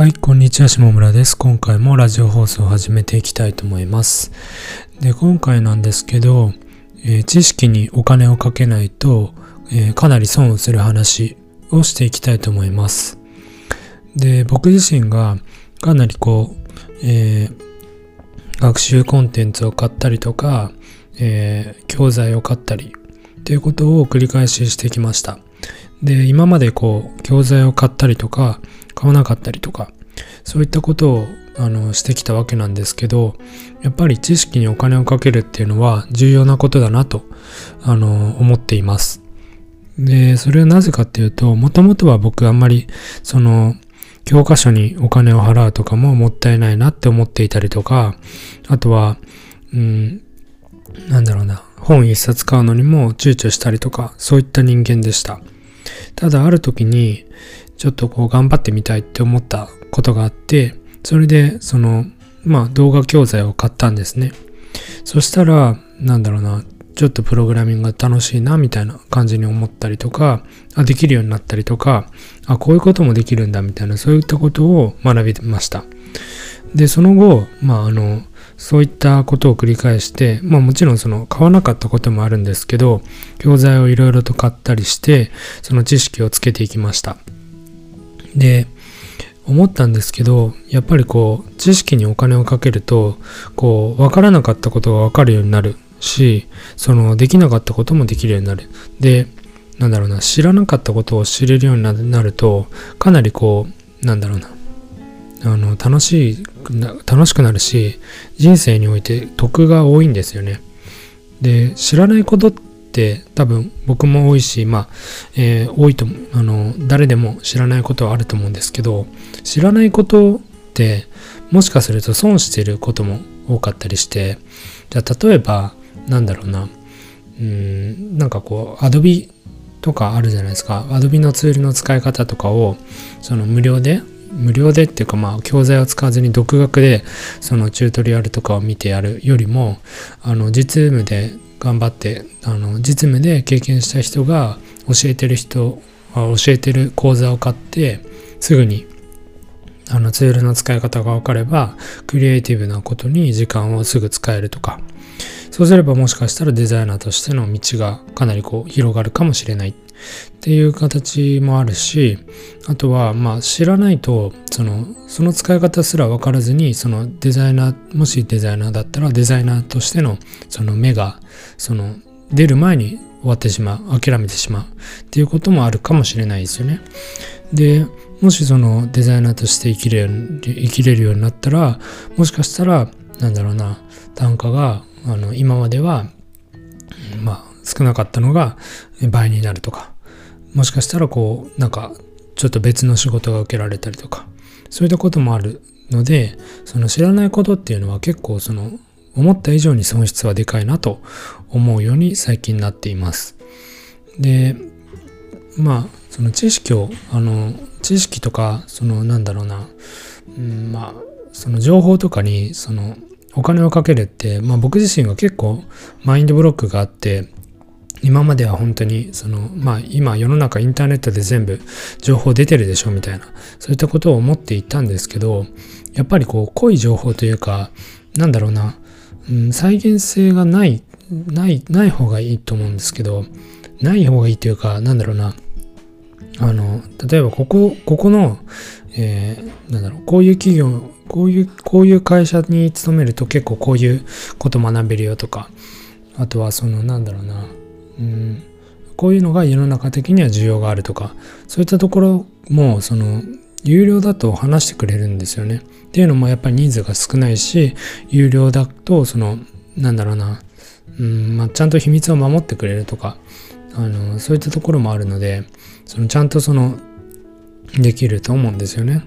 はい、こんにちは、下村です。今回もラジオ放送を始めていきたいと思います。で、今回なんですけど、えー知識にお金をかけないと、えーかなり損をする話をしていきたいと思います。で、僕自身がかなりこう、えー学習コンテンツを買ったりとか、え教材を買ったりっていうことを繰り返ししてきました。で、今までこう、教材を買ったりとか、買わなかったりとか、そういったことをあのしてきたわけなんですけど、やっぱり知識にお金をかけるっていうのは重要なことだなと、あの、思っています。で、それはなぜかっていうと、もともとは僕あんまり、その、教科書にお金を払うとかももったいないなって思っていたりとか、あとは、うん、なんだろうな、本一冊買うのにも躊躇したりとか、そういった人間でした。ただある時に、ちょっとこう頑張ってみたいって思ったことがあって、それでその、まあ動画教材を買ったんですね。そしたら、なんだろうな、ちょっとプログラミングが楽しいなみたいな感じに思ったりとか、あ、できるようになったりとか、あ、こういうこともできるんだみたいな、そういったことを学びました。で、その後、まああの、そういったことを繰り返して、まあもちろんその買わなかったこともあるんですけど、教材をいろいろと買ったりして、その知識をつけていきました。で、思ったんですけど、やっぱりこう、知識にお金をかけると、こう、わからなかったことがわかるようになるし、その、できなかったこともできるようになる。で、なんだろうな、知らなかったことを知れるようになると、かなりこう、なんだろうな、あの、楽しい、楽しくなるし、人生において得が多いんですよね。で、知らないことって多分僕も多いし、まあ、えー多いと、あの、誰でも知らないことはあると思うんですけど、知らないことって、もしかすると損してることも多かったりして、じゃあ例えば、なんだろうな、うん、なんかこう、アドビとかあるじゃないですか。アドビのツールの使い方とかを、その無料で、無料でっていうかまあ教材を使わずに独学でそのチュートリアルとかを見てやるよりもあの実務で頑張ってあの実務で経験した人が教えてる人教えてる講座を買ってすぐにあのツールの使い方が分かればクリエイティブなことに時間をすぐ使えるとかそうすればもしかしたらデザイナーとしての道がかなりこう広がるかもしれない。っていう形もあるしあとはまあ知らないとそのその使い方すら分からずにそのデザイナーもしデザイナーだったらデザイナーとしてのその目がその出る前に終わってしまう諦めてしまうっていうこともあるかもしれないですよね。でもしそのデザイナーとして生きれる生きれるようになったらもしかしたらなんだろうな単価があの今まではまあ少なかったのが倍になるとか。もしかしたらこうなんかちょっと別の仕事が受けられたりとか。そういったこともあるのでその知らないことっていうのは結構その思った以上に損失はでかいなと思うように最近なっています。でまあその知識をあの知識とかそのなんだろうな、うん、まあその情報とかにそのお金をかけるって、まあ、僕自身が結構マインドブロックがあって今までは本当にそのまあ今世の中インターネットで全部情報出てるでしょみたいな。そういったことを思っていたんですけどやっぱりこう濃い情報というかなんだろうな、うん、再現性がないないない方がいいと思うんですけどない方がいいというかなんだろうな。あの例えばここここの、えーなんだろうこういう企業こういうこういう会社に勤めると結構こういうこと学べるよとかあとはそのなんだろうな。うんこういうのが世の中的には需要があるとかそういったところもその有料だと話してくれるんですよね。っていうのもやっぱり人数が少ないし有料だとそのなんだろうな、うんまあ、ちゃんと秘密を守ってくれるとかあのそういったところもあるのでそのちゃんとそのできると思うんですよね。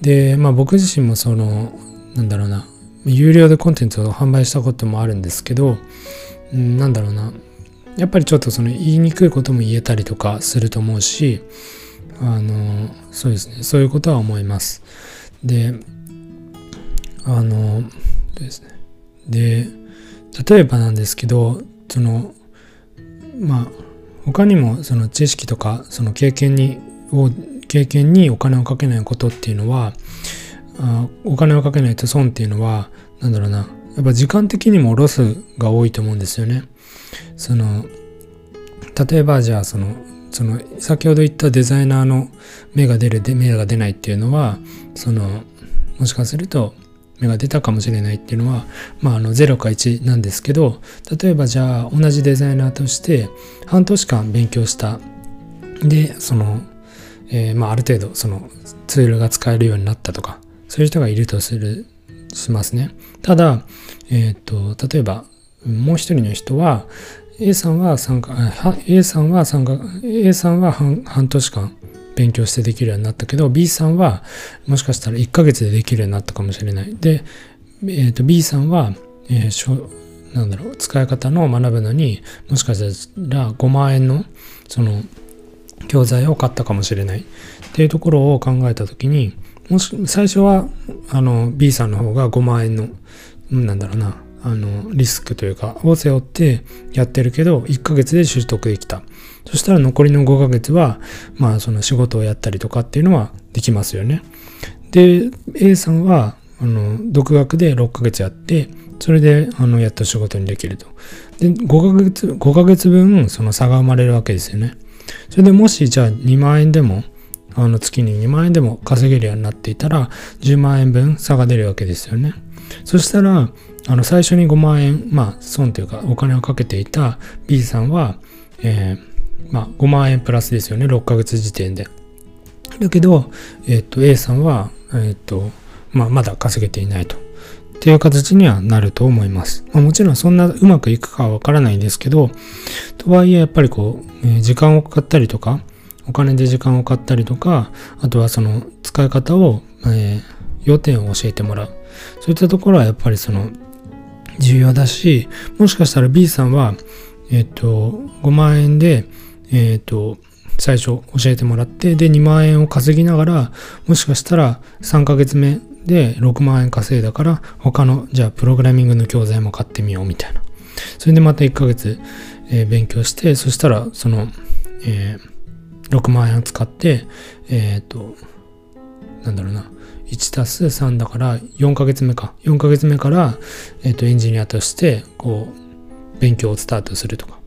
でまあ僕自身もそのなんだろうな有料でコンテンツを販売したこともあるんですけど、うん、なんだろうなやっぱりちょっとその言いにくいことも言えたりとかすると思うしあのそうですね。そういうことは思います。であのですね。で例えばなんですけどそのまあ他にもその知識とかその経験にを経験にお金をかけないことっていうのはあお金をかけないと損っていうのはなんだろうな。やっぱ時間的にもロスが多いと思うんですよね。その例えばじゃあそのその先ほど言ったデザイナーの芽が出るで芽が出ないっていうのはそのもしかすると芽が出たかもしれないっていうのは、まあ、あの0か1なんですけど例えばじゃあ同じデザイナーとして半年間勉強したでその、えー、まあ、ある程度そのツールが使えるようになったとかそういう人がいるとするしますねただ、えっ、ー、と例えばもう一人の人は A さんは参加 A さんは参加 A さんは半年間勉強してできるようになったけど B さんはもしかしたら1ヶ月でできるようになったかもしれない。で、えー、と B さんは、えー、なんだろう使い方の学ぶのにもしかしたら5万円のその教材を買ったかもしれない。っていうところを考えた時にもし最初はあの B さんの方が5万円のなんだろうなあのリスクというかを背負ってやってるけど1ヶ月で習得できた。そしたら残りの5ヶ月はまあその仕事をやったりとかっていうのはできますよね。で A さんはあの独学で6ヶ月やってそれであのやっと仕事にできると。で5ヶ月5ヶ月分その差が生まれるわけですよね。それでもしじゃあ2万円でもあの月に2万円でも稼げるようになっていたら10万円分差が出るわけですよねそしたらあの最初に5万円、まあ損というかお金をかけていた B さんは、えー、まあ5万円プラスですよね、6ヶ月時点で。だけど、えっ、ー、と A さんは、えっ、ー、と、まあまだ稼げていないと。っていう形にはなると思います。まあ、もちろんそんなうまくいくかはわからないんですけど、とはいえやっぱりこう、えー、時間を買ったりとか、お金で時間を買ったりとか、あとはその使い方を、えー、要点を教えてもらう。そういったところはやっぱりその重要だし、もしかしたら B さんは、えっ、と、5万円で、えっ、と、最初教えてもらって、で、2万円を稼ぎながら、もしかしたら3ヶ月目で6万円稼いだから、他の、じゃあ、プログラミングの教材も買ってみようみたいな。それでまた1ヶ月、えー、勉強して、そしたら、その、えー、6万円使って、えっ、と、なんだろうな、1たす3だから4ヶ月目か。4ヶ月目から、えっ、ー、と、エンジニアとして、こう、勉強をスタートするとか。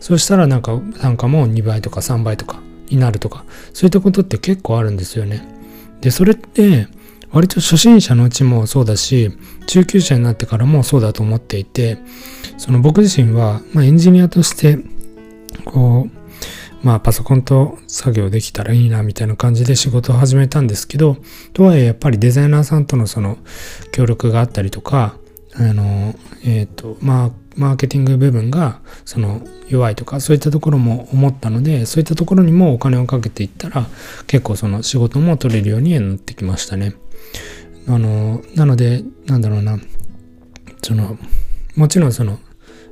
そしたらなんか単価も2倍とか3倍とかになるとか、そういったことって結構あるんですよね。で、それって、割と初心者のうちもそうだし、中級者になってからもそうだと思っていて、その僕自身は、まあ、エンジニアとして、こう、まあパソコンと作業できたらいいなみたいな感じで仕事を始めたんですけど、とはいえやっぱりデザイナーさんとのその協力があったりとか、あの、えっ、ー、と、まあ、マーケティング部分がその弱いとかそういったところも思ったのでそういったところにもお金をかけていったら結構その仕事も取れるようになってきましたね。あのなのでなんだろうなそのもちろんその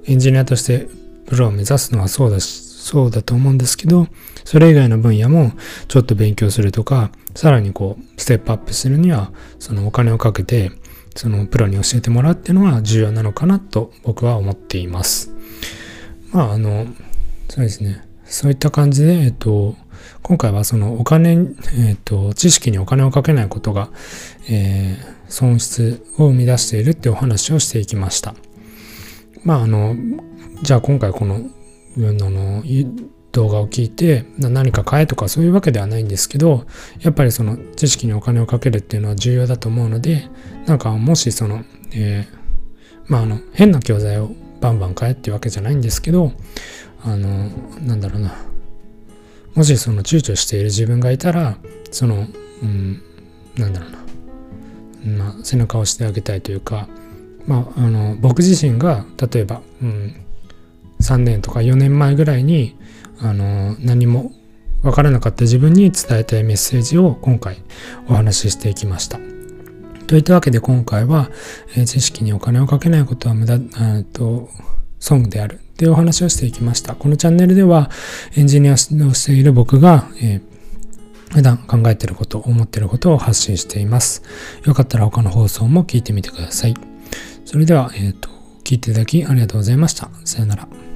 エンジニアとしてプロを目指すのはそうだしそうだと思うんですけど、それ以外の分野もちょっと勉強するとか、さらにこう、ステップアップするには、そのお金をかけて、そのプロに教えてもらうっていうのは重要なのかなと僕は思っています。まあ、あの、そうですね。そういった感じで、えっと、今回はそのお金、えっと、知識にお金をかけないことが、えー、損失を生み出しているってお話をしていきました。まあ、あの、じゃあ今回このの動画を聞いて何か買えとかそういうわけではないんですけどやっぱりその知識にお金をかけるっていうのは重要だと思うのでなんかもしその、えー、まああの変な教材をバンバン買えっていうわけじゃないんですけどあのなんだろうな。もしその躊躇している自分がいたらその、うん、なんだろうな、まあ、背中を押してあげたいというかまあ、あの僕自身が例えば、うん、3年とか4年前ぐらいにあの何も分からなかった自分に伝えたいメッセージを今回お話ししていきました。といったわけで今回は、えー、知識にお金をかけないことは無駄、と損であるっていうお話をしていきました。このチャンネルではエンジニアをしている僕が、えー、普段考えていること、思っていることを発信しています。よかったら他の放送も聞いてみてください。それでは、えっ、ー、と、聞いていただきありがとうございました。さよなら。